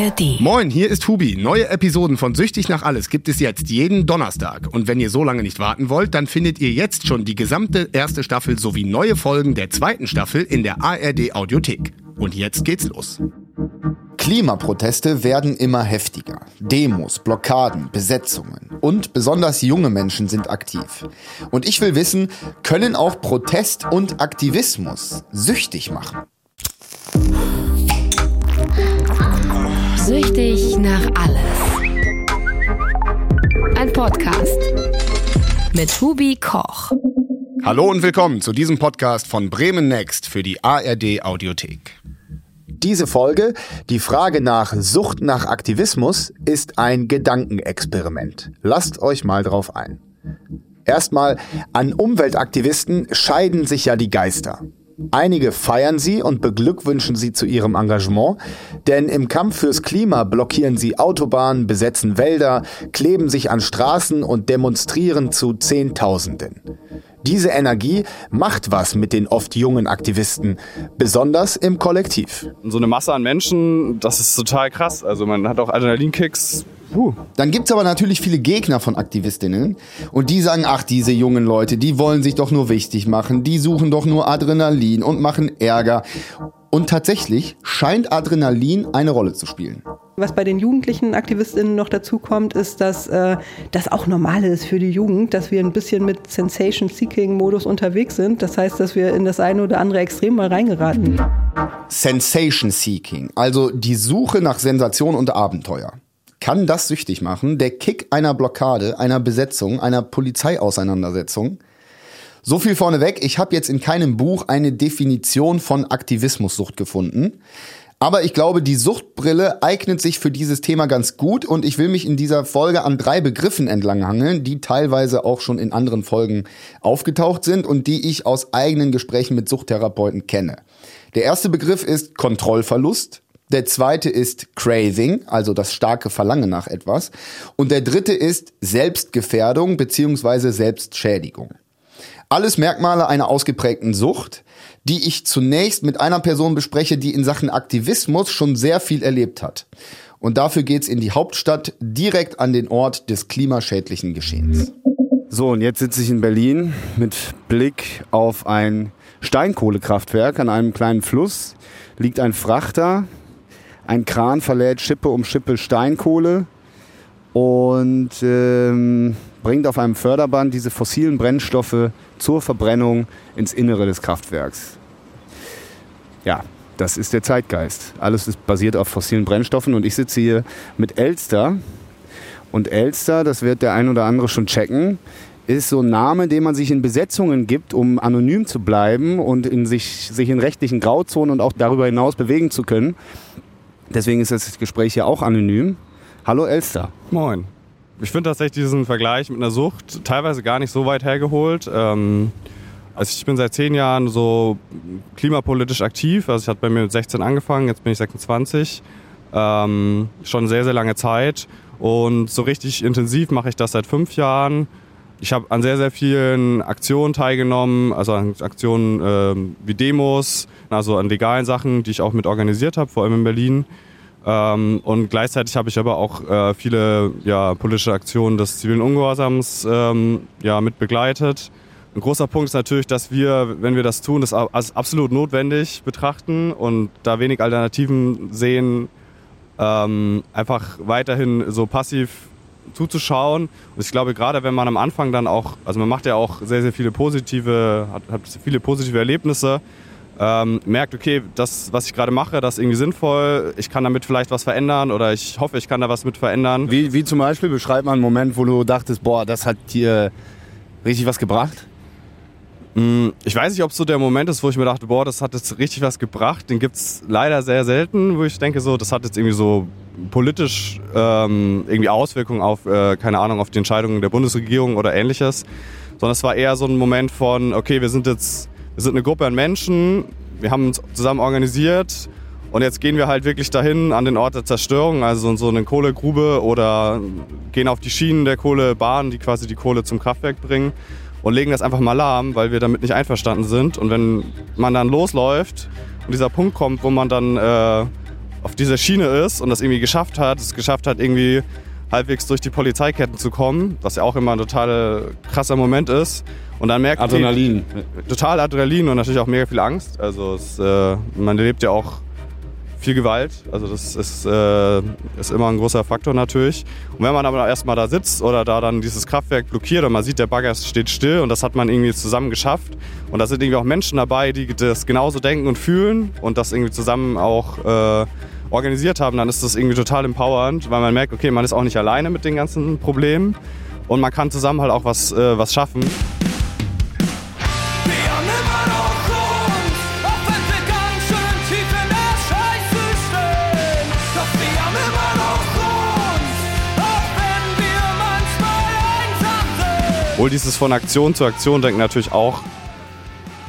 ARD. Moin, hier ist Hubi. Neue Episoden von Süchtig nach Alles gibt es jetzt jeden Donnerstag. Und wenn ihr so lange nicht warten wollt, dann findet ihr jetzt schon die gesamte erste Staffel sowie neue Folgen der zweiten Staffel in der ARD Audiothek. Und jetzt geht's los. Klimaproteste werden immer heftiger. Demos, Blockaden, Besetzungen. Und besonders junge Menschen sind aktiv. Und ich will wissen, können auch Protest und Aktivismus süchtig machen? Süchtig nach alles. Ein Podcast mit Hubi Koch. Hallo und willkommen zu diesem Podcast von Bremen Next für die ARD Audiothek. Diese Folge, die Frage nach Sucht nach Aktivismus, ist ein Gedankenexperiment. Lasst euch mal drauf ein. Erstmal, an Umweltaktivisten scheiden sich ja die Geister. Einige feiern sie und beglückwünschen sie zu ihrem Engagement, denn im Kampf fürs Klima blockieren sie Autobahnen, besetzen Wälder, kleben sich an Straßen und demonstrieren zu Zehntausenden. Diese Energie macht was mit den oft jungen Aktivisten, besonders im Kollektiv. So eine Masse an Menschen, das ist total krass. Also man hat auch Adrenalinkicks. Puh. Dann gibt's aber natürlich viele Gegner von Aktivistinnen und die sagen, ach, diese jungen Leute, die wollen sich doch nur wichtig machen, die suchen doch nur Adrenalin und machen Ärger. Und tatsächlich scheint Adrenalin eine Rolle zu spielen. Was bei den jugendlichen Aktivistinnen noch dazu kommt, ist, dass äh, das auch normal ist für die Jugend, dass wir ein bisschen mit Sensation-Seeking-Modus unterwegs sind. Das heißt, dass wir in das eine oder andere Extrem mal reingeraten. Sensation-Seeking, also die Suche nach Sensation und Abenteuer. Kann das süchtig machen? Der Kick einer Blockade, einer Besetzung, einer Polizeiauseinandersetzung? So viel vorneweg, ich habe jetzt in keinem Buch eine Definition von Aktivismussucht gefunden. Aber ich glaube, die Suchtbrille eignet sich für dieses Thema ganz gut und ich will mich in dieser Folge an drei Begriffen entlanghangeln, die teilweise auch schon in anderen Folgen aufgetaucht sind und die ich aus eigenen Gesprächen mit Suchttherapeuten kenne. Der erste Begriff ist Kontrollverlust. Der zweite ist Craving, also das starke Verlangen nach etwas. Und der dritte ist Selbstgefährdung beziehungsweise Selbstschädigung. Alles Merkmale einer ausgeprägten Sucht, die ich zunächst mit einer Person bespreche, die in Sachen Aktivismus schon sehr viel erlebt hat. Und dafür geht's in die Hauptstadt, direkt an den Ort des klimaschädlichen Geschehens. So, und jetzt sitze ich in Berlin mit Blick auf ein Steinkohlekraftwerk an einem kleinen Fluss. Liegt ein Frachter, ein Kran verlädt Schippe um Schippe Steinkohle und ähm, bringt auf einem Förderband diese fossilen Brennstoffe zur Verbrennung ins Innere des Kraftwerks. Ja, das ist der Zeitgeist. Alles ist basiert auf fossilen Brennstoffen und ich sitze hier mit Elster. Und Elster, das wird der ein oder andere schon checken, ist so ein Name, den man sich in Besetzungen gibt, um anonym zu bleiben und in sich, sich in rechtlichen Grauzonen und auch darüber hinaus bewegen zu können. Deswegen ist das Gespräch hier auch anonym. Hallo Elster. Moin. Ich finde tatsächlich diesen Vergleich mit einer Sucht teilweise gar nicht so weit hergeholt. Ähm, also ich bin seit zehn Jahren so klimapolitisch aktiv. Also ich hatte bei mir mit 16 angefangen, jetzt bin ich 26. Ähm, schon sehr, sehr lange Zeit. Und so richtig intensiv mache ich das seit fünf Jahren. Ich habe an sehr, sehr vielen Aktionen teilgenommen, also an Aktionen ähm, wie Demos, also an legalen Sachen, die ich auch mit organisiert habe, vor allem in Berlin. Ähm, und gleichzeitig habe ich aber auch äh, viele ja, politische Aktionen des zivilen Ungehorsams ähm, ja, mit begleitet. Ein großer Punkt ist natürlich, dass wir, wenn wir das tun, das als absolut notwendig betrachten und da wenig Alternativen sehen, ähm, einfach weiterhin so passiv zuzuschauen. Und ich glaube, gerade wenn man am Anfang dann auch, also man macht ja auch sehr, sehr viele positive, hat, hat viele positive Erlebnisse, ähm, merkt, okay, das, was ich gerade mache, das ist irgendwie sinnvoll, ich kann damit vielleicht was verändern oder ich hoffe, ich kann da was mit verändern. Wie, wie zum Beispiel, beschreib mal einen Moment, wo du dachtest, boah, das hat dir richtig was gebracht? Mm, Ich weiß nicht, ob es so der Moment ist, wo ich mir dachte, boah, das hat jetzt richtig was gebracht. Den gibt's leider sehr selten, wo ich denke, so, das hat jetzt irgendwie so politisch ähm, irgendwie Auswirkungen auf, äh, keine Ahnung, auf die Entscheidungen der Bundesregierung oder ähnliches. Sondern es war eher so ein Moment von, okay, wir sind jetzt, wir sind eine Gruppe an Menschen, wir haben uns zusammen organisiert und jetzt gehen wir halt wirklich dahin an den Ort der Zerstörung, also in so eine Kohlegrube oder gehen auf die Schienen der Kohlebahn, die quasi die Kohle zum Kraftwerk bringen und legen das einfach mal lahm, weil wir damit nicht einverstanden sind. Und wenn man dann losläuft und dieser Punkt kommt, wo man dann äh, auf dieser Schiene ist und das irgendwie geschafft hat, es geschafft hat, irgendwie halbwegs durch die Polizeiketten zu kommen, was ja auch immer ein total krasser Moment ist. Und dann merkt Adrenalin. Die, total Adrenalin und natürlich auch mega viel Angst. Also es, äh, man erlebt ja auch viel Gewalt. Also das ist, äh, ist immer ein großer Faktor natürlich. Und wenn man aber erstmal da sitzt oder da dann dieses Kraftwerk blockiert und man sieht, der Bagger steht still und das hat man irgendwie zusammen geschafft. Und da sind irgendwie auch Menschen dabei, die das genauso denken und fühlen und das irgendwie zusammen auch äh, organisiert haben, dann ist das irgendwie total empowernd, weil man merkt, okay, man ist auch nicht alleine mit den ganzen Problemen und man kann zusammen halt auch was, äh, was schaffen. Wohl dieses von Aktion zu Aktion denken natürlich auch,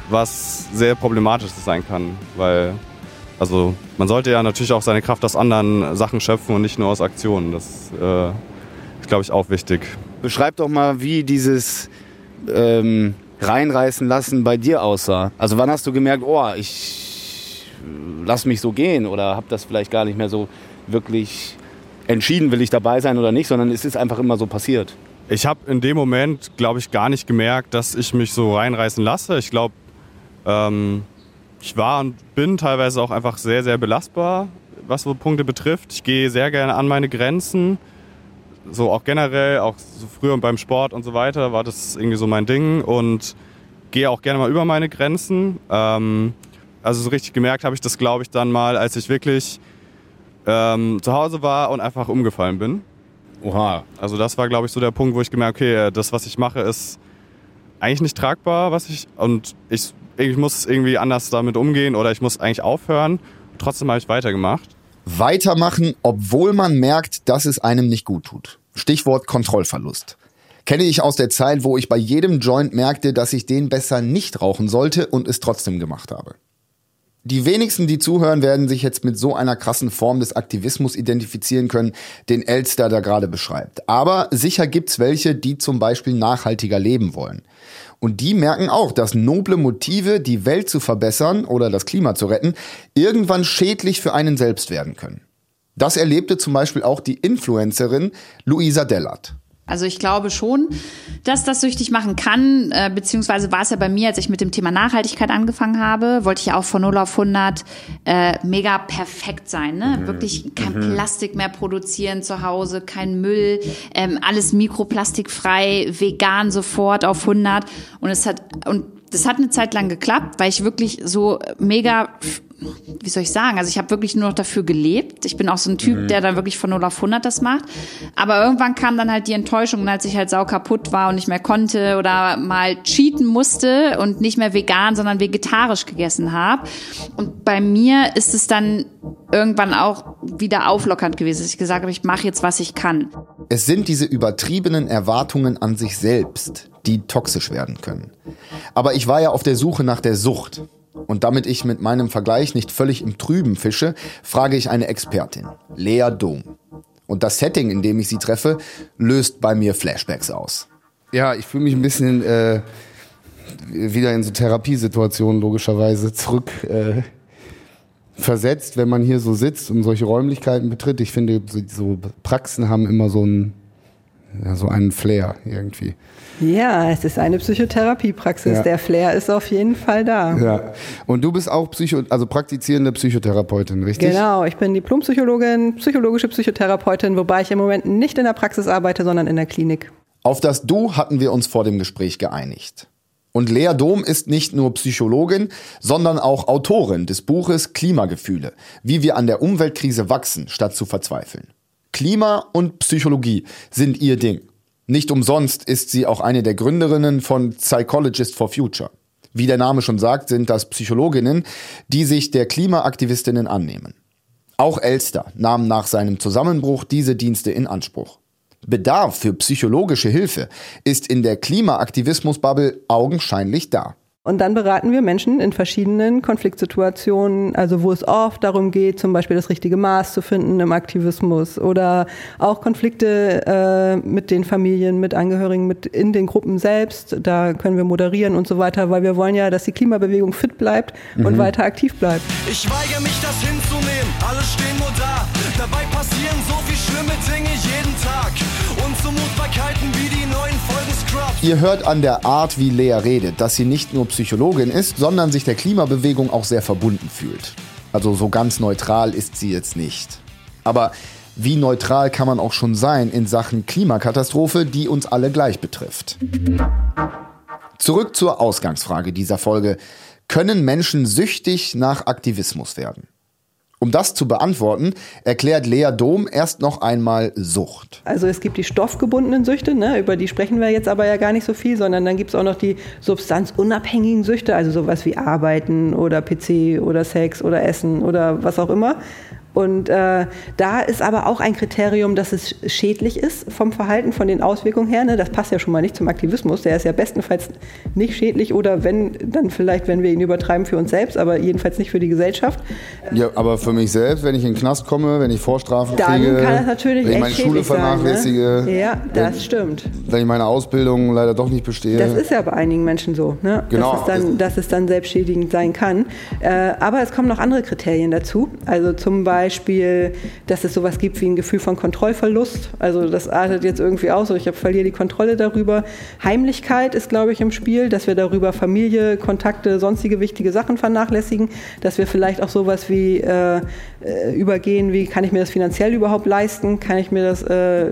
was sehr problematisch sein kann, weil also man sollte ja natürlich auch seine Kraft aus anderen Sachen schöpfen und nicht nur aus Aktionen. Das äh, ist, glaube ich, auch wichtig. Beschreib doch mal, wie dieses ähm, reinreißen lassen bei dir aussah. Also wann hast du gemerkt, oh, ich lass mich so gehen oder habe das vielleicht gar nicht mehr so wirklich entschieden, will ich dabei sein oder nicht, sondern es ist einfach immer so passiert. Ich habe in dem Moment, glaube ich, gar nicht gemerkt, dass ich mich so reinreißen lasse. Ich glaube, ähm, ich war und bin teilweise auch einfach sehr, sehr belastbar, was so Punkte betrifft. Ich gehe sehr gerne an meine Grenzen. So auch generell, auch so früher beim Sport und so weiter, war das irgendwie so mein Ding und gehe auch gerne mal über meine Grenzen. Ähm, also so richtig gemerkt habe ich das, glaube ich, dann mal, als ich wirklich ähm, zu Hause war und einfach umgefallen bin. Oha. Also das war, glaube ich, so der Punkt, wo ich gemerkt okay, das, was ich mache, ist eigentlich nicht tragbar, was ich und ich ich muss irgendwie anders damit umgehen oder ich muss eigentlich aufhören. Trotzdem habe ich weitergemacht. Weitermachen, obwohl man merkt, dass es einem nicht gut tut. Stichwort Kontrollverlust. Kenne ich aus der Zeit, wo ich bei jedem Joint merkte, dass ich den besser nicht rauchen sollte und es trotzdem gemacht habe. Die wenigsten, die zuhören, werden sich jetzt mit so einer krassen Form des Aktivismus identifizieren können, den Elster da gerade beschreibt. Aber sicher gibt's welche, die zum Beispiel nachhaltiger leben wollen. Und die merken auch, dass noble Motive, die Welt zu verbessern oder das Klima zu retten, irgendwann schädlich für einen selbst werden können. Das erlebte zum Beispiel auch die Influencerin Luisa Dellert. Also ich glaube schon, dass das süchtig machen kann, äh, beziehungsweise war es ja bei mir, als ich mit dem Thema Nachhaltigkeit angefangen habe, wollte ich ja auch von 0 auf 100 äh, mega perfekt sein, ne? Mhm. Wirklich kein mhm. Plastik mehr produzieren zu Hause, kein Müll, ähm, alles mikroplastikfrei, vegan sofort auf 100 und es hat und das hat eine Zeit lang geklappt, weil ich wirklich so mega wie soll ich sagen, also ich habe wirklich nur noch dafür gelebt. Ich bin auch so ein Typ, mhm. der dann wirklich von 0 auf 100 das macht. Aber irgendwann kam dann halt die Enttäuschung, als ich halt sau kaputt war und nicht mehr konnte oder mal cheaten musste und nicht mehr vegan, sondern vegetarisch gegessen habe. Und bei mir ist es dann irgendwann auch wieder auflockernd gewesen, dass ich gesagt habe, ich mache jetzt, was ich kann. Es sind diese übertriebenen Erwartungen an sich selbst, die toxisch werden können. Aber ich war ja auf der Suche nach der Sucht. Und damit ich mit meinem Vergleich nicht völlig im Trüben fische, frage ich eine Expertin, Lea Dom. Und das Setting, in dem ich sie treffe, löst bei mir Flashbacks aus. Ja, ich fühle mich ein bisschen äh, wieder in so Therapiesituationen logischerweise zurück äh, versetzt, wenn man hier so sitzt und solche Räumlichkeiten betritt. Ich finde, so Praxen haben immer so einen, ja, so einen Flair irgendwie. Ja, es ist eine Psychotherapiepraxis. Ja. Der Flair ist auf jeden Fall da. Ja. Und du bist auch Psycho, also praktizierende Psychotherapeutin, richtig? Genau, ich bin Diplompsychologin, psychologische Psychotherapeutin, wobei ich im Moment nicht in der Praxis arbeite, sondern in der Klinik. Auf das Du hatten wir uns vor dem Gespräch geeinigt. Und Lea Dom ist nicht nur Psychologin, sondern auch Autorin des Buches Klimagefühle, wie wir an der Umweltkrise wachsen, statt zu verzweifeln. Klima und Psychologie sind ihr Ding. Nicht umsonst ist sie auch eine der Gründerinnen von Psychologist for Future. Wie der Name schon sagt, sind das Psychologinnen, die sich der Klimaaktivistinnen annehmen. Auch Elster nahm nach seinem Zusammenbruch diese Dienste in Anspruch. Bedarf für psychologische Hilfe ist in der Klimaaktivismus-Bubble augenscheinlich da. Und dann beraten wir Menschen in verschiedenen Konfliktsituationen, also wo es oft darum geht, zum Beispiel das richtige Maß zu finden im Aktivismus oder auch Konflikte äh, mit den Familien, mit Angehörigen, mit in den Gruppen selbst. Da können wir moderieren und so weiter, weil wir wollen ja, dass die Klimabewegung fit bleibt mhm. und weiter aktiv bleibt. Ich weigere mich, das hinzunehmen. Alle stehen nur da. Dabei passieren so viel schlimme Dinge jeden Tag. Unzumutbarkeiten wie die neuen Folgen Scrubs. Ihr hört an der Art, wie Lea redet, dass sie nicht nur Psychologin ist, sondern sich der Klimabewegung auch sehr verbunden fühlt. Also so ganz neutral ist sie jetzt nicht. Aber wie neutral kann man auch schon sein in Sachen Klimakatastrophe, die uns alle gleich betrifft? Zurück zur Ausgangsfrage dieser Folge. Können Menschen süchtig nach Aktivismus werden? Um das zu beantworten, erklärt Lea Dom erst noch einmal Sucht. Also es gibt die stoffgebundenen Süchte, ne, über die sprechen wir jetzt aber ja gar nicht so viel, sondern dann gibt es auch noch die substanzunabhängigen Süchte, also sowas wie Arbeiten oder PC oder Sex oder Essen oder was auch immer. Und äh, da ist aber auch ein Kriterium, dass es schädlich ist vom Verhalten, von den Auswirkungen her. Ne? Das passt ja schon mal nicht zum Aktivismus. Der ist ja bestenfalls nicht schädlich oder wenn, dann vielleicht, wenn wir ihn übertreiben für uns selbst, aber jedenfalls nicht für die Gesellschaft. Ja, aber für mich selbst, wenn ich in den Knast komme, wenn ich Vorstrafen dann kriege, kann das natürlich wenn ich meine Schule vernachlässige. Sein, ne? Ja, das wenn, stimmt. Wenn ich meine Ausbildung leider doch nicht bestehe. Das ist ja bei einigen Menschen so, ne? genau. dass, es dann, dass es dann selbstschädigend sein kann. Äh, aber es kommen noch andere Kriterien dazu. Also zum Beispiel Beispiel, dass es sowas gibt wie ein Gefühl von Kontrollverlust. Also das artet jetzt irgendwie aus, ich verliere die Kontrolle darüber. Heimlichkeit ist, glaube ich, im Spiel, dass wir darüber Familie, Kontakte, sonstige wichtige Sachen vernachlässigen, dass wir vielleicht auch sowas wie äh, äh, übergehen, wie kann ich mir das finanziell überhaupt leisten, kann ich mir das, äh,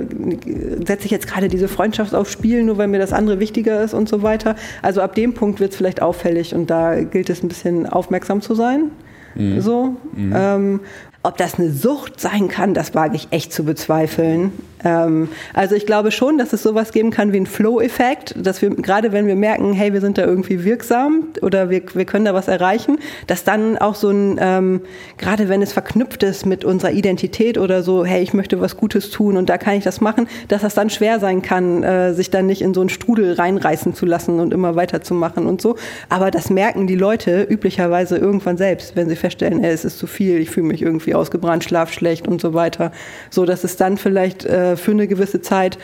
setze ich jetzt gerade diese Freundschaft aufs Spiel, nur weil mir das andere wichtiger ist und so weiter. Also ab dem Punkt wird es vielleicht auffällig und da gilt es ein bisschen aufmerksam zu sein. Mhm. So. Mhm. Ähm, ob das eine Sucht sein kann, das wage ich echt zu bezweifeln. Ähm, also ich glaube schon, dass es sowas geben kann wie ein Flow-Effekt, dass wir, gerade wenn wir merken, hey, wir sind da irgendwie wirksam oder wir, wir können da was erreichen, dass dann auch so ein, ähm, gerade wenn es verknüpft ist mit unserer Identität oder so, hey, ich möchte was Gutes tun und da kann ich das machen, dass das dann schwer sein kann, äh, sich dann nicht in so einen Strudel reinreißen zu lassen und immer weiterzumachen und so. Aber das merken die Leute üblicherweise irgendwann selbst, wenn sie feststellen, hey, es ist zu viel, ich fühle mich irgendwie irgendwie ausgebrannt, Schlaf schlecht und so weiter. So dass es dann vielleicht äh, für eine gewisse Zeit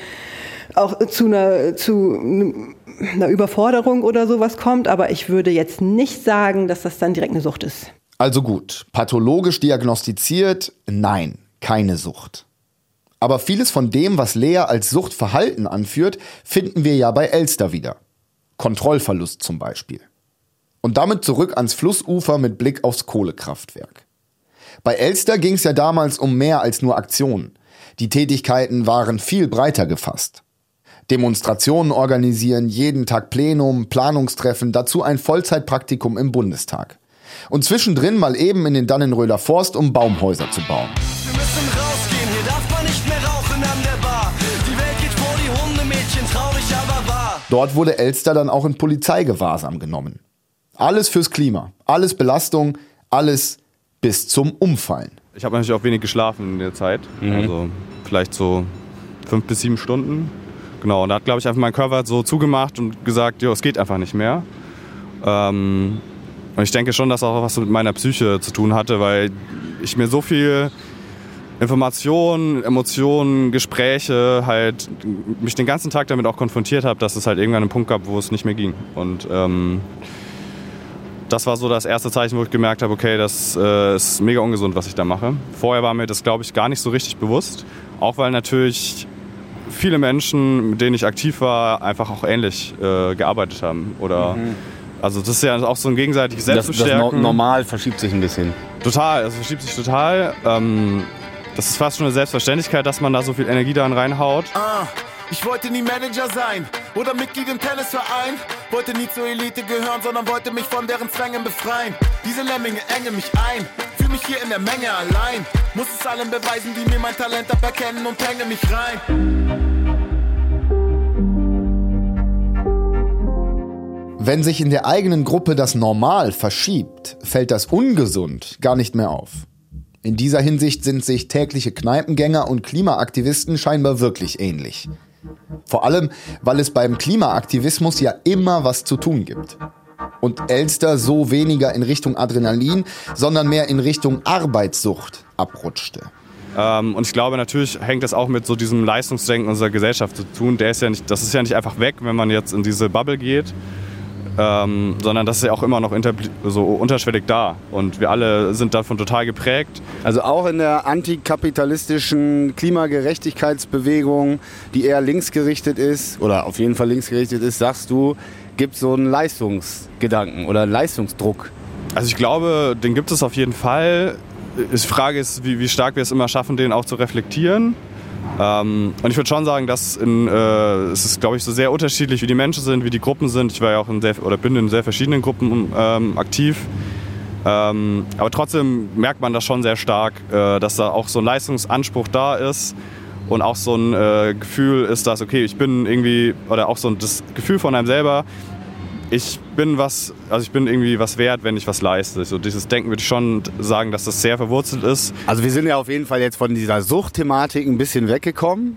auch zu einer, zu einer Überforderung oder sowas kommt. Aber ich würde jetzt nicht sagen, dass das dann direkt eine Sucht ist. Also gut, pathologisch diagnostiziert, nein, keine Sucht. Aber vieles von dem, was Lea als Suchtverhalten anführt, finden wir ja bei Elster wieder. Kontrollverlust zum Beispiel. Und damit zurück ans Flussufer mit Blick aufs Kohlekraftwerk. Bei Elster ging es ja damals um mehr als nur Aktionen. Die Tätigkeiten waren viel breiter gefasst. Demonstrationen organisieren, jeden Tag Plenum, Planungstreffen, dazu ein Vollzeitpraktikum im Bundestag. Und zwischendrin mal eben in den Dannenröder Forst, um Baumhäuser zu bauen. Wir müssen rausgehen, hier darf man nicht mehr rauchen an der Bar. Die Welt geht vor die Hundemädchen, traurig aber wahr. Dort wurde Elster dann auch in Polizeigewahrsam genommen. Alles fürs Klima, alles Belastung, alles bis zum Umfallen. Ich habe natürlich auch wenig geschlafen in der Zeit. Mhm. Also vielleicht so fünf bis sieben Stunden. Genau, und da hat, glaube ich, einfach mein Körper so zugemacht und gesagt, jo, es geht einfach nicht mehr. Ähm, und ich denke schon, dass auch was mit meiner Psyche zu tun hatte, weil ich mir so viel Informationen, Emotionen, Gespräche halt mich den ganzen Tag damit auch konfrontiert habe, dass es halt irgendwann einen Punkt gab, wo es nicht mehr ging. Und ähm, das war so das erste Zeichen, wo ich gemerkt habe, okay, das äh, ist mega ungesund, was ich da mache. Vorher war mir das, glaube ich, gar nicht so richtig bewusst. Auch weil natürlich viele Menschen, mit denen ich aktiv war, einfach auch ähnlich äh, gearbeitet haben. Oder mhm. also das ist ja auch so ein gegenseitiges Selbstbestärken. Das, das normal verschiebt sich ein bisschen. Total, es verschiebt sich total. Ähm, das ist fast schon eine Selbstverständlichkeit, dass man da so viel Energie daran reinhaut. Ah. Ich wollte nie Manager sein oder Mitglied im Tennisverein. Wollte nie zur Elite gehören, sondern wollte mich von deren Zwängen befreien. Diese Lemminge engen mich ein, fühl mich hier in der Menge allein. Muss es allen beweisen, die mir mein Talent aberkennen und hänge mich rein. Wenn sich in der eigenen Gruppe das Normal verschiebt, fällt das ungesund gar nicht mehr auf. In dieser Hinsicht sind sich tägliche Kneipengänger und Klimaaktivisten scheinbar wirklich ähnlich. Vor allem, weil es beim Klimaaktivismus ja immer was zu tun gibt. und Elster so weniger in Richtung Adrenalin, sondern mehr in Richtung Arbeitssucht abrutschte. Ähm, und ich glaube, natürlich hängt das auch mit so diesem Leistungsdenken unserer Gesellschaft zu tun. Der ist ja nicht, das ist ja nicht einfach weg, wenn man jetzt in diese Bubble geht, ähm, sondern das ist ja auch immer noch so unterschwellig da. Und wir alle sind davon total geprägt. Also auch in der antikapitalistischen Klimagerechtigkeitsbewegung, die eher linksgerichtet ist, oder auf jeden Fall linksgerichtet ist, sagst du, gibt es so einen Leistungsgedanken oder einen Leistungsdruck. Also ich glaube, den gibt es auf jeden Fall. Die Frage ist, wie, wie stark wir es immer schaffen, den auch zu reflektieren. Ähm, und ich würde schon sagen, dass in, äh, es ist, glaube ich, so sehr unterschiedlich, wie die Menschen sind, wie die Gruppen sind. Ich war ja auch in sehr, oder bin in sehr verschiedenen Gruppen ähm, aktiv. Ähm, aber trotzdem merkt man das schon sehr stark, äh, dass da auch so ein Leistungsanspruch da ist und auch so ein äh, Gefühl ist, dass, okay, ich bin irgendwie, oder auch so das Gefühl von einem selber, ich bin was, also ich bin irgendwie was wert, wenn ich was leiste. So dieses Denken würde ich schon sagen, dass das sehr verwurzelt ist. Also wir sind ja auf jeden Fall jetzt von dieser Suchtthematik ein bisschen weggekommen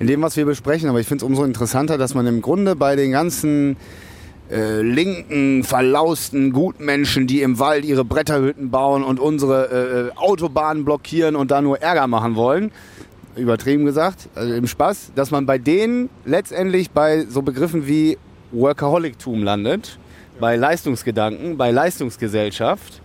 in dem, was wir besprechen. Aber ich finde es umso interessanter, dass man im Grunde bei den ganzen äh, linken, verlausten Gutmenschen, die im Wald ihre Bretterhütten bauen und unsere äh, Autobahnen blockieren und da nur Ärger machen wollen, übertrieben gesagt, also im Spaß, dass man bei denen letztendlich bei so Begriffen wie Workaholictum landet, bei Leistungsgedanken, bei Leistungsgesellschaft.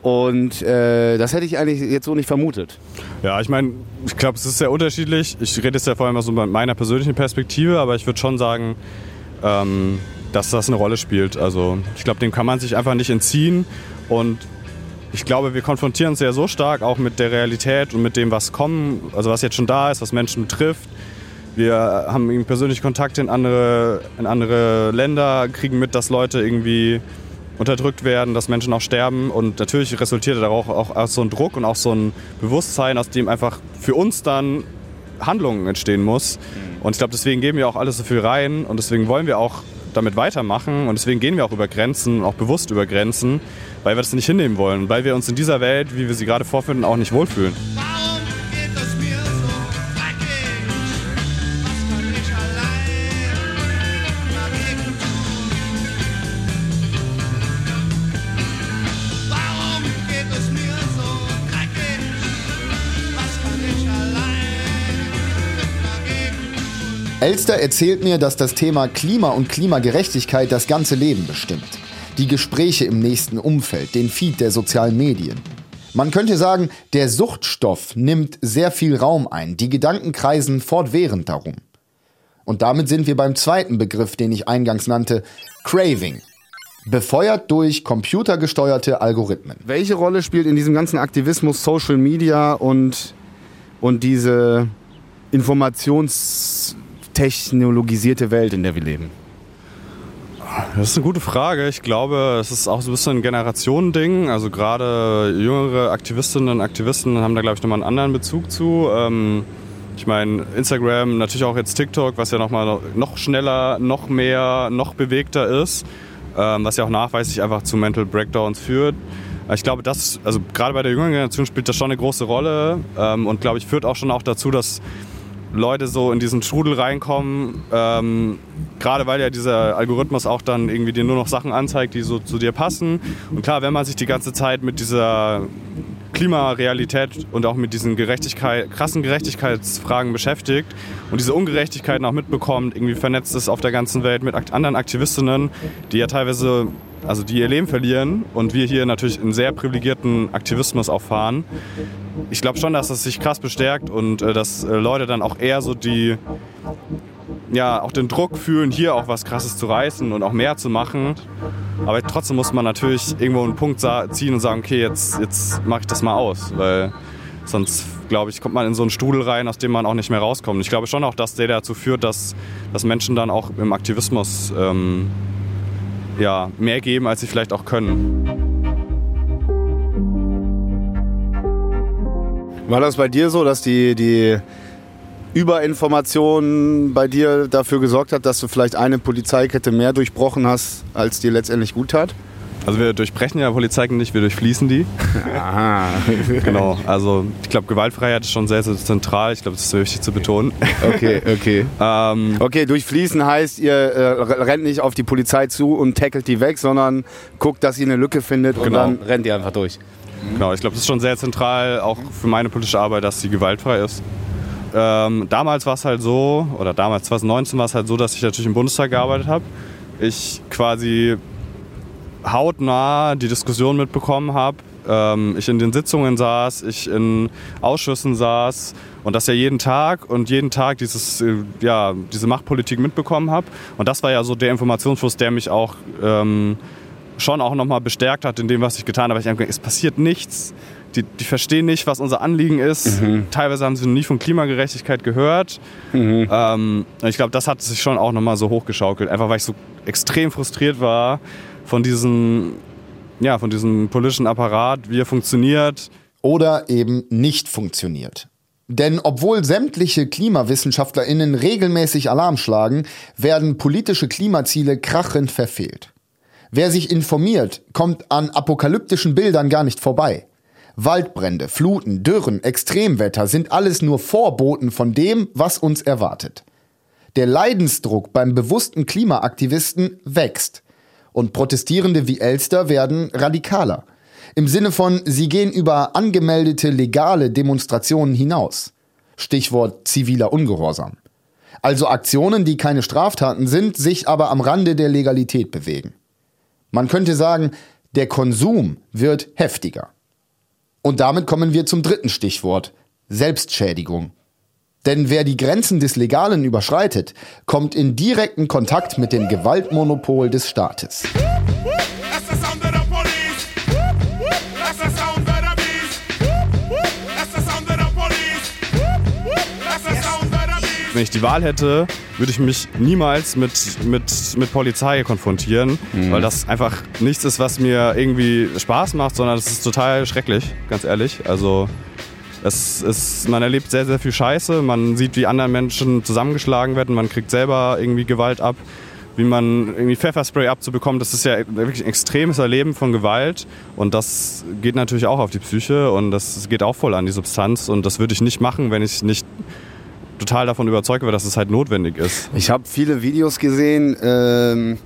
Und äh, das hätte ich eigentlich jetzt so nicht vermutet. Ja, ich meine, ich glaube, es ist sehr unterschiedlich. Ich rede jetzt ja vor allem aus so meiner persönlichen Perspektive, aber ich würde schon sagen, ähm, dass das eine Rolle spielt. Also ich glaube, dem kann man sich einfach nicht entziehen. Und ich glaube, wir konfrontieren uns ja so stark auch mit der Realität und mit dem, was kommen, also was jetzt schon da ist, was Menschen betrifft. Wir haben persönlich Kontakt in andere, in andere Länder, kriegen mit, dass Leute irgendwie unterdrückt werden, dass Menschen auch sterben. Und natürlich resultiert daraus auch, auch so ein Druck und auch so ein Bewusstsein, aus dem einfach für uns dann Handlungen entstehen muss. Mhm. Und ich glaube, deswegen geben wir auch alles so viel rein und deswegen wollen wir auch damit weitermachen und deswegen gehen wir auch über Grenzen, auch bewusst über Grenzen, weil wir das nicht hinnehmen wollen, weil wir uns in dieser Welt, wie wir sie gerade vorfinden, auch nicht wohlfühlen. Elster erzählt mir, dass das Thema Klima und Klimagerechtigkeit das ganze Leben bestimmt. Die Gespräche im nächsten Umfeld, den Feed der sozialen Medien. Man könnte sagen, der Suchtstoff nimmt sehr viel Raum ein, die Gedanken kreisen fortwährend darum. Und damit sind wir beim zweiten Begriff, den ich eingangs nannte, Craving. Befeuert durch computergesteuerte Algorithmen. Welche Rolle spielt in diesem ganzen Aktivismus Social Media und, und diese Informations- technologisierte Welt, in der wir leben? Das ist eine gute Frage. Ich glaube, es ist auch so ein bisschen ein Generationending. Also gerade jüngere Aktivistinnen und Aktivisten haben da, glaube ich, nochmal einen anderen Bezug zu. Ähm, ich meine, Instagram, natürlich auch jetzt TikTok, was ja nochmal noch schneller, noch mehr, noch bewegter ist, ähm, was ja auch nachweislich einfach zu Mental Breakdowns führt. Ich glaube, das, also gerade bei der jüngeren Generation spielt das schon eine große Rolle ähm, und glaube ich führt auch schon auch dazu, dass Leute so in diesen Strudel reinkommen, ähm, gerade weil ja dieser Algorithmus auch dann irgendwie dir nur noch Sachen anzeigt, die so zu dir passen. Und klar, wenn man sich die ganze Zeit mit dieser Klimarealität und auch mit diesen Gerechtigkeit, krassen Gerechtigkeitsfragen beschäftigt und diese Ungerechtigkeiten auch mitbekommt, irgendwie vernetzt ist auf der ganzen Welt mit anderen Aktivistinnen, die ja teilweise also die ihr Leben verlieren und wir hier natürlich einen sehr privilegierten Aktivismus auch fahren. Ich glaube schon, dass das sich krass bestärkt und äh, dass äh, Leute dann auch eher so die, ja, auch den Druck fühlen, hier auch was Krasses zu reißen und auch mehr zu machen. Aber trotzdem muss man natürlich irgendwo einen Punkt ziehen und sagen, okay, jetzt, jetzt mache ich das mal aus, weil sonst, glaube ich, kommt man in so einen Strudel rein, aus dem man auch nicht mehr rauskommt. Ich glaube schon auch, dass der dazu führt, dass, dass Menschen dann auch im Aktivismus ähm, ja, mehr geben, als sie vielleicht auch können. War das bei dir so, dass die, die Überinformation bei dir dafür gesorgt hat, dass du vielleicht eine Polizeikette mehr durchbrochen hast, als dir letztendlich gut tat? Also wir durchbrechen ja Polizeiken nicht, wir durchfließen die. Aha. genau, also ich glaube, Gewaltfreiheit ist schon sehr, sehr zentral. Ich glaube, das ist sehr wichtig zu betonen. Okay, okay. ähm, Okay, durchfließen heißt, ihr äh, rennt nicht auf die Polizei zu und tackelt die weg, sondern guckt, dass ihr eine Lücke findet und Genau. dann rennt ihr einfach durch. Genau, ich glaube, das ist schon sehr zentral, auch für meine politische Arbeit, dass sie gewaltfrei ist. Ähm, damals war es halt so, oder damals 2019 war es halt so, dass ich natürlich im Bundestag gearbeitet habe. Ich quasi hautnah die Diskussion mitbekommen habe. Ähm, ich in den Sitzungen saß, ich in Ausschüssen saß und das ja jeden Tag und jeden Tag dieses, äh, ja, diese Machtpolitik mitbekommen habe. Und das war ja so der Informationsfluss, der mich auch ähm, schon auch nochmal bestärkt hat in dem, was ich getan habe. Ich habe gedacht, es passiert nichts. Die, die verstehen nicht, was unser Anliegen ist. Teilweise haben sie noch nie von Klimagerechtigkeit gehört. Ähm, und ich glaube, das hat sich schon auch nochmal so hochgeschaukelt. Einfach weil ich so extrem frustriert war von diesem, ja, von diesem politischen Apparat, wie er funktioniert. oder eben nicht funktioniert. Denn obwohl sämtliche KlimawissenschaftlerInnen regelmäßig Alarm schlagen, werden politische Klimaziele krachend verfehlt. Wer sich informiert, kommt an apokalyptischen Bildern gar nicht vorbei. Waldbrände, Fluten, Dürren, Extremwetter sind alles nur Vorboten von dem, was uns erwartet. Der Leidensdruck beim bewussten Klimaaktivisten wächst. Und Protestierende wie Elster werden radikaler. Im Sinne von, sie gehen über angemeldete legale Demonstrationen hinaus. Stichwort ziviler Ungehorsam. Also Aktionen, die keine Straftaten sind, sich aber am Rande der Legalität bewegen. Man könnte sagen, der Konsum wird heftiger. Und damit kommen wir zum dritten Stichwort, Selbstschädigung. Denn wer die Grenzen des Legalen überschreitet, kommt in direkten Kontakt mit dem Gewaltmonopol des Staates. Wenn ich die Wahl hätte, würde ich mich niemals mit, mit, mit Polizei konfrontieren, weil das einfach nichts ist, was mir irgendwie Spaß macht, sondern das ist total schrecklich, ganz ehrlich. Also es ist, man erlebt sehr, sehr viel Scheiße, man sieht, wie andere Menschen zusammengeschlagen werden, man kriegt selber irgendwie Gewalt ab, wie man irgendwie Pfefferspray abzubekommen, das ist ja wirklich ein extremes Erleben von Gewalt. Und das geht natürlich auch auf die Psyche. Und das geht auch voll an die Substanz. Und das würde ich nicht machen, wenn ich nicht total davon überzeugt wäre, dass es halt notwendig ist. Ich habe viele Videos gesehen ähm,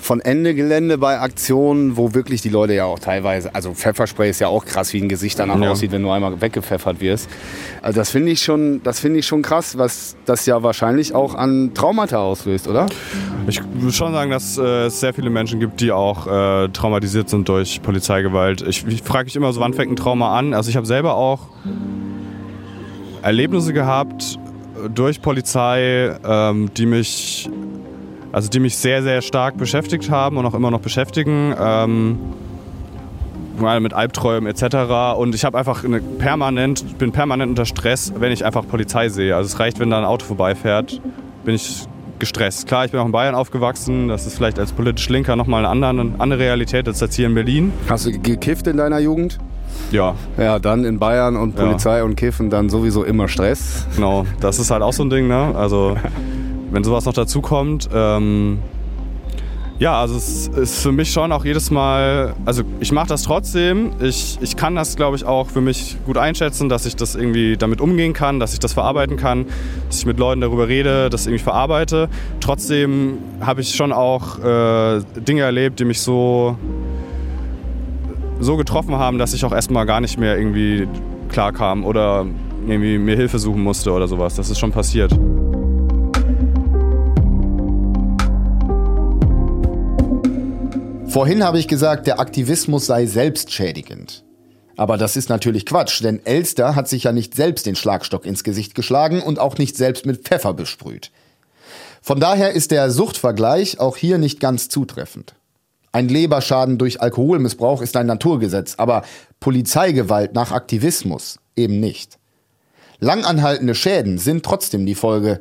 von Ende Gelände bei Aktionen, wo wirklich die Leute ja auch teilweise, also Pfefferspray ist ja auch krass, wie ein Gesicht danach Ja. aussieht, wenn du einmal weggepfeffert wirst. Also das finde ich schon, das finde ich schon krass, was das ja wahrscheinlich auch an Traumata auslöst, oder? Ich würde schon sagen, dass äh, es sehr viele Menschen gibt, die auch äh, traumatisiert sind durch Polizeigewalt. Ich, ich frage mich immer so, wann fängt ein Trauma an? Also ich habe selber auch Erlebnisse gehabt durch Polizei, ähm, die mich also die mich sehr, sehr stark beschäftigt haben und auch immer noch beschäftigen. Ähm, mal mit Albträumen etc. Und ich habe einfach eine permanent, bin permanent unter Stress, wenn ich einfach Polizei sehe. Also es reicht, wenn da ein Auto vorbeifährt, bin ich gestresst. Klar, ich bin auch in Bayern aufgewachsen. Das ist vielleicht als politisch Linker nochmal eine andere, eine andere Realität als jetzt hier in Berlin. Hast du gekifft in deiner Jugend? Ja, Ja, dann in Bayern und Ja. Polizei und Kiffen dann sowieso immer Stress. genau. Das ist halt auch so ein Ding, ne? Also wenn sowas noch dazu kommt. Ähm, ja, also es ist für mich schon auch jedes Mal, also ich mache das trotzdem. Ich, ich kann das, glaube ich, auch für mich gut einschätzen, dass ich das irgendwie damit umgehen kann, dass ich das verarbeiten kann, dass ich mit Leuten darüber rede, das irgendwie verarbeite. Trotzdem habe ich schon auch äh, Dinge erlebt, die mich so, so getroffen haben, dass ich auch erstmal gar nicht mehr irgendwie klar kam oder irgendwie mir Hilfe suchen musste oder sowas. Das ist schon passiert. Vorhin habe ich gesagt, der Aktivismus sei selbstschädigend. Aber das ist natürlich Quatsch, denn Elster hat sich ja nicht selbst den Schlagstock ins Gesicht geschlagen und auch nicht selbst mit Pfeffer besprüht. Von daher ist der Suchtvergleich auch hier nicht ganz zutreffend. Ein Leberschaden durch Alkoholmissbrauch ist ein Naturgesetz, aber Polizeigewalt nach Aktivismus eben nicht. Langanhaltende Schäden sind trotzdem die Folge.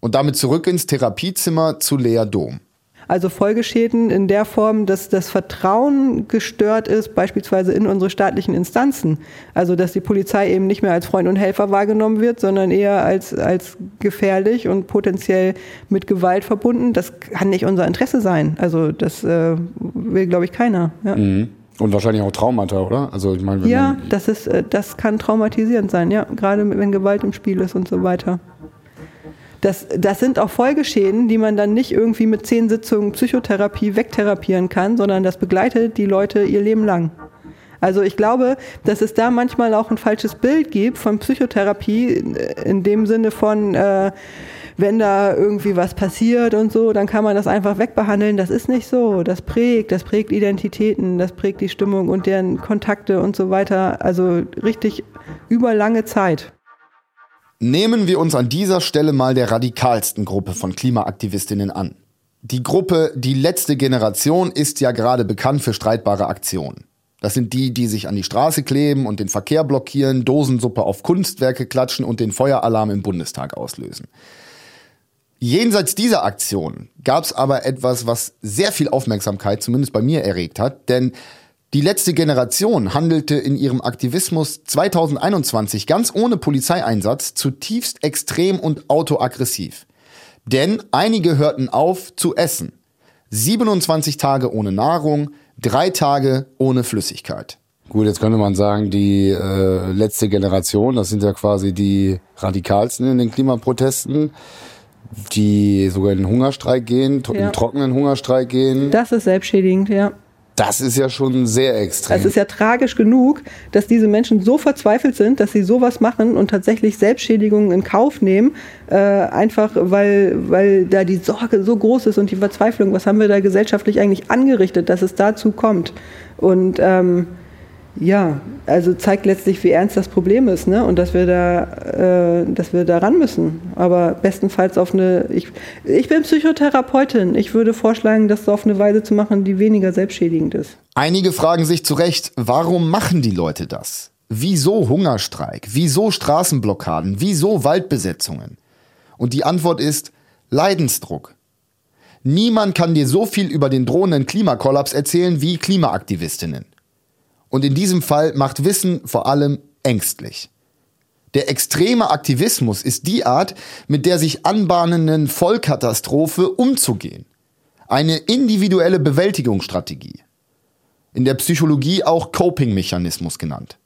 Und damit zurück ins Therapiezimmer zu Lea Dom. Also Folgeschäden in der Form, dass das Vertrauen gestört ist, beispielsweise in unsere staatlichen Instanzen. Also dass die Polizei eben nicht mehr als Freund und Helfer wahrgenommen wird, sondern eher als, als gefährlich und potenziell mit Gewalt verbunden. Das kann nicht unser Interesse sein. Also das äh, will, glaube ich, keiner. Ja. Mhm. Und wahrscheinlich auch Traumata, oder? Also ich meine, Ja, das ist, äh, das kann traumatisierend sein, ja, gerade wenn Gewalt im Spiel ist und so weiter. Das, das sind auch Folgeschäden, die man dann nicht irgendwie mit zehn Sitzungen Psychotherapie wegtherapieren kann, sondern das begleitet die Leute ihr Leben lang. Also ich glaube, dass es da manchmal auch ein falsches Bild gibt von Psychotherapie äh, in dem Sinne von, äh, wenn da irgendwie was passiert und so, dann kann man das einfach wegbehandeln. Das ist nicht so. Das prägt, das prägt Identitäten, das prägt die Stimmung und deren Kontakte und so weiter. Also richtig über lange Zeit. Nehmen wir uns an dieser Stelle mal der radikalsten Gruppe von Klimaaktivistinnen an. Die Gruppe Die letzte Generation ist ja gerade bekannt für streitbare Aktionen. Das sind die, die sich an die Straße kleben und den Verkehr blockieren, Dosensuppe auf Kunstwerke klatschen und den Feueralarm im Bundestag auslösen. Jenseits dieser Aktion gab es aber etwas, was sehr viel Aufmerksamkeit zumindest bei mir erregt hat, denn die letzte Generation handelte in ihrem Aktivismus 2021 ganz ohne Polizeieinsatz zutiefst extrem und autoaggressiv. Denn einige hörten auf zu essen. 27 Tage ohne Nahrung, drei Tage ohne Flüssigkeit. Gut, jetzt könnte man sagen, die äh, letzte Generation, das sind ja quasi die radikalsten in den Klimaprotesten, die sogar in den Hungerstreik gehen, Ja. in trockenen Hungerstreik gehen. Das ist selbstschädigend, ja. Das ist ja schon sehr extrem. Es ist ja tragisch genug, dass diese Menschen so verzweifelt sind, dass sie sowas machen und tatsächlich Selbstschädigungen in Kauf nehmen, äh, einfach weil, weil da die Sorge so groß ist und die Verzweiflung. Was haben wir da gesellschaftlich eigentlich angerichtet, dass es dazu kommt? Und ähm, ja, also zeigt letztlich, wie ernst das Problem ist, ne? Und dass wir da, äh, dass wir da ran müssen. Aber bestenfalls auf eine. Ich, ich bin Psychotherapeutin. Ich würde vorschlagen, das auf eine Weise zu machen, die weniger selbstschädigend ist. Einige fragen sich zu Recht, warum machen die Leute das? Wieso Hungerstreik? Wieso Straßenblockaden? Wieso Waldbesetzungen? Und die Antwort ist Leidensdruck. Niemand kann dir so viel über den drohenden Klimakollaps erzählen wie Klimaaktivistinnen. Und in diesem Fall macht Wissen vor allem ängstlich. Der extreme Aktivismus ist die Art, mit der sich anbahnenden Vollkatastrophe umzugehen. Eine individuelle Bewältigungsstrategie. In der Psychologie auch Coping-Mechanismus genannt.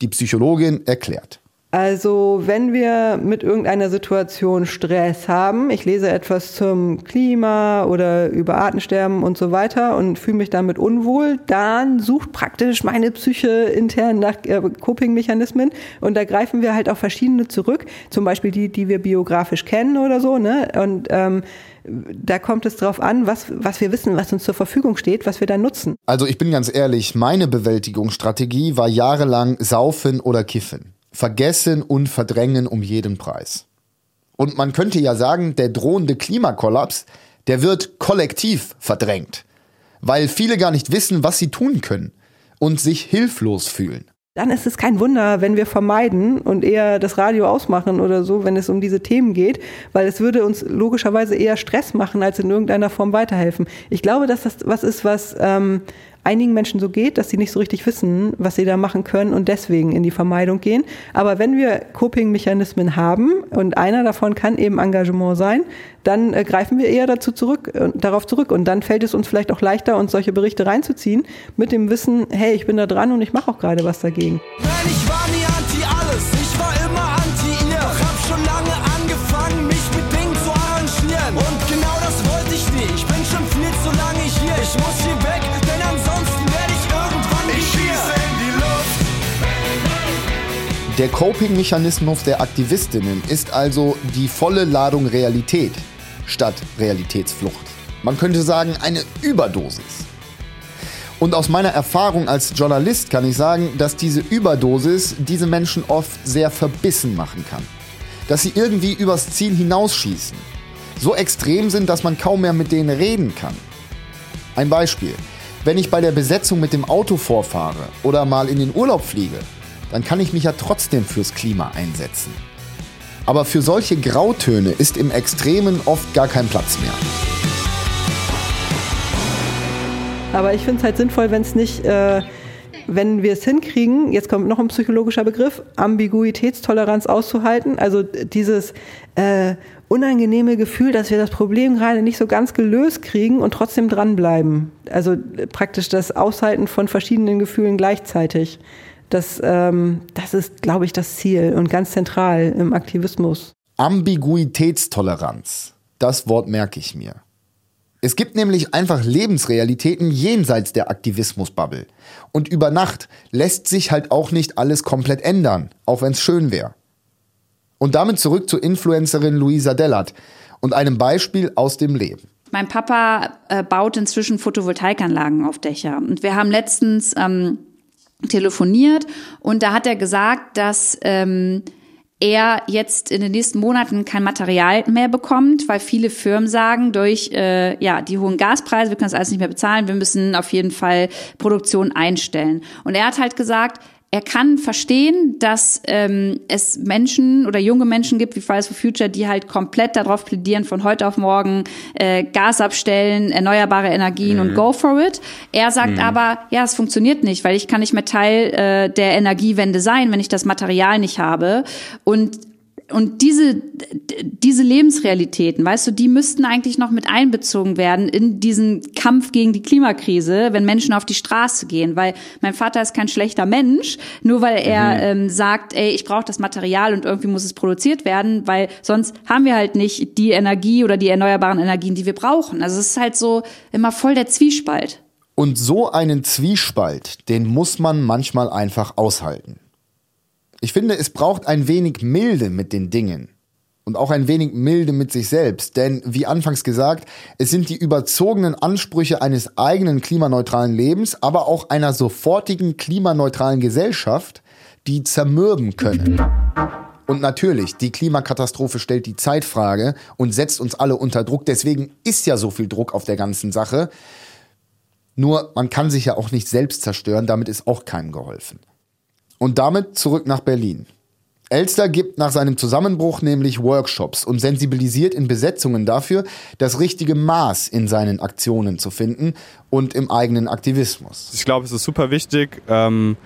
Die Psychologin erklärt. Also, wenn wir mit irgendeiner Situation Stress haben, ich lese etwas zum Klima oder über Artensterben und so weiter und fühle mich damit unwohl, dann sucht praktisch meine Psyche intern nach äh, Coping-Mechanismen und da greifen wir halt auf verschiedene zurück, zum Beispiel die, die wir biografisch kennen oder so, ne? Und ähm, da kommt es drauf an, was, was wir wissen, was uns zur Verfügung steht, was wir da nutzen. Also ich bin ganz ehrlich, meine Bewältigungsstrategie war jahrelang Saufen oder Kiffen. Vergessen und verdrängen um jeden Preis. Und man könnte ja sagen, der drohende Klimakollaps, der wird kollektiv verdrängt. Weil viele gar nicht wissen, was sie tun können und sich hilflos fühlen. dann ist es kein Wunder, wenn wir vermeiden und eher das Radio ausmachen oder so, wenn es um diese Themen geht, weil es würde uns logischerweise eher Stress machen, als in irgendeiner Form weiterhelfen. Ich glaube, dass das was ist, was ähm, einigen Menschen so geht, dass sie nicht so richtig wissen, was sie da machen können und deswegen in die Vermeidung gehen. Aber wenn wir Coping-Mechanismen haben und einer davon kann eben Engagement sein, dann äh, greifen wir eher dazu zurück, äh, darauf zurück und dann fällt es uns vielleicht auch leichter, uns solche Berichte reinzuziehen mit dem Wissen, hey, ich bin da dran und ich mache auch gerade was dagegen. Nein, Der Coping-Mechanismus der Aktivistinnen ist also die volle Ladung Realität statt Realitätsflucht. Man könnte sagen, eine Überdosis. Und aus meiner Erfahrung als Journalist kann ich sagen, dass diese Überdosis diese Menschen oft sehr verbissen machen kann. Dass sie irgendwie übers Ziel hinausschießen. So extrem sind, dass man kaum mehr mit denen reden kann. Ein Beispiel. Wenn ich bei der Besetzung mit dem Auto vorfahre oder mal in den Urlaub fliege, dann kann ich mich ja trotzdem fürs Klima einsetzen. Aber für solche Grautöne ist im Extremen oft gar kein Platz mehr. Aber ich finde es halt sinnvoll, wenn es nicht, äh, wenn wir es hinkriegen, jetzt kommt noch ein psychologischer Begriff, Ambiguitätstoleranz auszuhalten. Also dieses äh, unangenehme Gefühl, dass wir das Problem gerade nicht so ganz gelöst kriegen und trotzdem dranbleiben. Also praktisch das Aushalten von verschiedenen Gefühlen gleichzeitig. Das, ähm, das ist, glaube ich, das Ziel und ganz zentral im Aktivismus. Ambiguitätstoleranz. Das Wort merke ich mir. Es gibt nämlich einfach Lebensrealitäten jenseits der Aktivismusbubble. Und über Nacht lässt sich halt auch nicht alles komplett ändern, auch wenn es schön wäre. Und damit zurück zur Influencerin Luisa Dellert und einem Beispiel aus dem Leben. Mein Papa äh, baut inzwischen Photovoltaikanlagen auf Dächer. Und wir haben letztens ähm, telefoniert und da hat er gesagt, dass ähm, er jetzt in den nächsten Monaten kein Material mehr bekommt, weil viele Firmen sagen, durch äh, ja die hohen Gaspreise, wir können das alles nicht mehr bezahlen, wir müssen auf jeden Fall Produktion einstellen. Und er hat halt gesagt, er kann verstehen, dass ähm, es Menschen oder junge Menschen gibt wie Fridays for Future, die halt komplett darauf plädieren, von heute auf morgen äh, Gas abstellen, erneuerbare Energien und go for it. Er sagt aber, ja, es funktioniert nicht, weil ich kann nicht mehr Teil äh, der Energiewende sein, wenn ich das Material nicht habe. Und und diese, diese Lebensrealitäten, weißt du, die müssten eigentlich noch mit einbezogen werden in diesen Kampf gegen die Klimakrise, wenn Menschen auf die Straße gehen. Weil mein Vater ist kein schlechter Mensch, nur weil er ähm, sagt, ey, ich brauche das Material und irgendwie muss es produziert werden, weil sonst haben wir halt nicht die Energie oder die erneuerbaren Energien, die wir brauchen. Also es ist halt so immer voll der Zwiespalt. Und so einen Zwiespalt, den muss man manchmal einfach aushalten. Ich finde, es braucht ein wenig Milde mit den Dingen. Und auch ein wenig Milde mit sich selbst. Denn, wie anfangs gesagt, es sind die überzogenen Ansprüche eines eigenen klimaneutralen Lebens, aber auch einer sofortigen klimaneutralen Gesellschaft, die zermürben können. Und natürlich, die Klimakatastrophe stellt die Zeitfrage und setzt uns alle unter Druck. Deswegen ist ja so viel Druck auf der ganzen Sache. Nur, man kann sich ja auch nicht selbst zerstören, damit ist auch keinem geholfen. Und damit zurück nach Berlin. Elster gibt nach seinem Zusammenbruch nämlich Workshops und sensibilisiert in Besetzungen dafür, das richtige Maß in seinen Aktionen zu finden und im eigenen Aktivismus. Ich glaube, es ist super wichtig, ähm,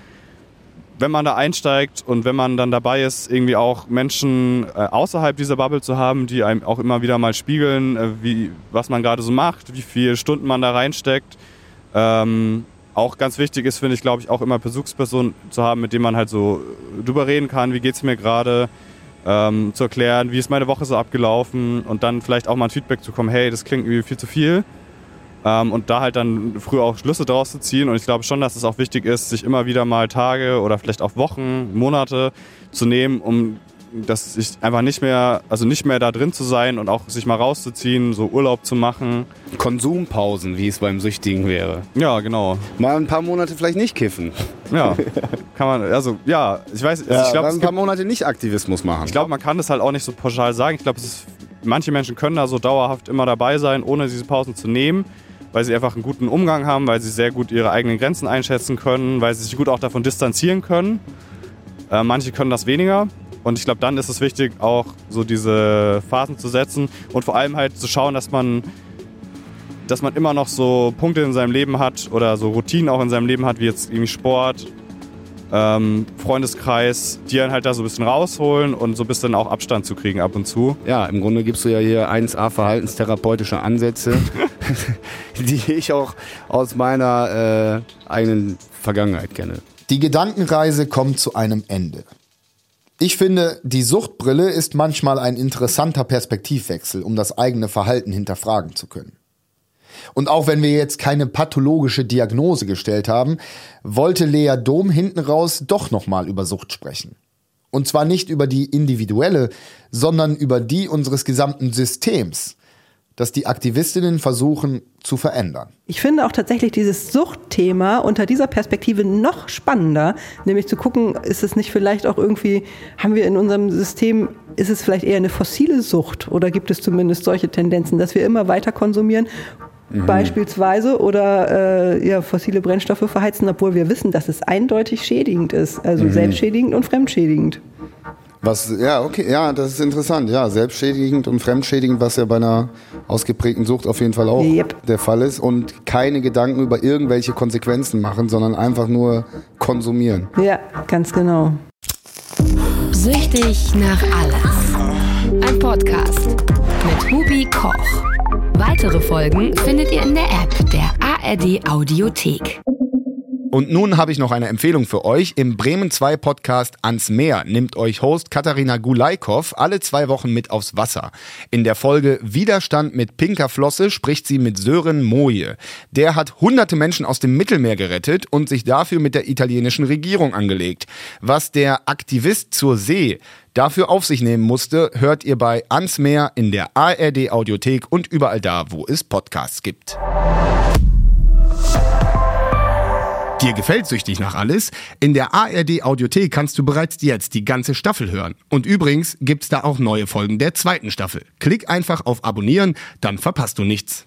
wenn man da einsteigt und wenn man dann dabei ist, irgendwie auch Menschen äh, außerhalb dieser Bubble zu haben, die einem auch immer wieder mal spiegeln, äh, wie, was man gerade so macht, wie viele Stunden man da reinsteckt. Ähm, auch ganz wichtig ist, finde ich, glaube ich, auch immer Besuchspersonen zu haben, mit denen man halt so drüber reden kann, wie geht's mir gerade, ähm, zu erklären, wie ist meine Woche so abgelaufen und dann vielleicht auch mal ein Feedback zu kommen, hey, das klingt irgendwie viel zu viel. Ähm, und da halt dann früher auch Schlüsse draus zu ziehen. Und ich glaube schon, dass es auch wichtig ist, sich immer wieder mal Tage oder vielleicht auch Wochen, Monate zu nehmen, um dass ich einfach nicht mehr, also nicht mehr da drin zu sein und auch sich mal rauszuziehen, so Urlaub zu machen. Konsumpausen, wie es beim Süchtigen wäre. Ja, genau. Mal ein paar Monate vielleicht nicht kiffen. Ja, kann man, also ja, ich weiß, Ja, ich glaube, ein paar Monate nicht Aktivismus machen. ich glaube, man kann das halt auch nicht so pauschal sagen. Ich glaube, manche Menschen können da so dauerhaft immer dabei sein, ohne diese Pausen zu nehmen, weil sie einfach einen guten Umgang haben, weil sie sehr gut ihre eigenen Grenzen einschätzen können, weil sie sich gut auch davon distanzieren können. Äh, manche können das weniger. Und ich glaube, dann ist es wichtig, auch so diese Phasen zu setzen und vor allem halt zu schauen, dass man, dass man immer noch so Punkte in seinem Leben hat oder so Routinen auch in seinem Leben hat, wie jetzt irgendwie Sport, ähm, Freundeskreis, die einen halt da so ein bisschen rausholen und so ein bisschen auch Abstand zu kriegen ab und zu. Ja, im Grunde gibst du ja hier 1A verhaltenstherapeutische Ansätze, die ich auch aus meiner äh, eigenen Vergangenheit kenne. Die Gedankenreise kommt zu einem Ende. Ich finde, die Suchtbrille ist manchmal ein interessanter Perspektivwechsel, um das eigene Verhalten hinterfragen zu können. Und auch wenn wir jetzt keine pathologische Diagnose gestellt haben, wollte Lea Dom hinten raus doch nochmal über Sucht sprechen. Und zwar nicht über die individuelle, sondern über die unseres gesamten Systems, das die Aktivistinnen versuchen zu verändern. Ich finde auch tatsächlich dieses Suchtthema unter dieser Perspektive noch spannender, nämlich zu gucken, ist es nicht vielleicht auch irgendwie, haben wir in unserem System, ist es vielleicht eher eine fossile Sucht oder gibt es zumindest solche Tendenzen, dass wir immer weiter konsumieren, beispielsweise oder äh, ja, fossile Brennstoffe verheizen, obwohl wir wissen, dass es eindeutig schädigend ist, also selbstschädigend und fremdschädigend. Was, ja, okay, ja, das ist interessant. Ja, selbstschädigend und fremdschädigend, was ja bei einer ausgeprägten Sucht auf jeden Fall auch Yep. der Fall ist. Und keine Gedanken über irgendwelche Konsequenzen machen, sondern einfach nur konsumieren. Ja, ganz genau. Süchtig nach alles. Ein Podcast mit Hubi Koch. Weitere Folgen findet ihr in der App der ARD Audiothek. Und nun habe ich noch eine Empfehlung für euch. Im Bremen 2 Podcast Ans Meer nimmt euch Host Katharina Gulaikow alle zwei Wochen mit aufs Wasser. In der Folge Widerstand mit pinker Flosse spricht sie mit Sören Moje. Der hat hunderte Menschen aus dem Mittelmeer gerettet und sich dafür mit der italienischen Regierung angelegt. Was der Aktivist zur See dafür auf sich nehmen musste, hört ihr bei Ans Meer in der ARD Audiothek und überall da, wo es Podcasts gibt. Dir gefällt süchtig nach alles? In der ARD Audiothek kannst du bereits jetzt die ganze Staffel hören. Und übrigens gibt's da auch neue Folgen der zweiten Staffel. Klick einfach auf Abonnieren, dann verpasst du nichts.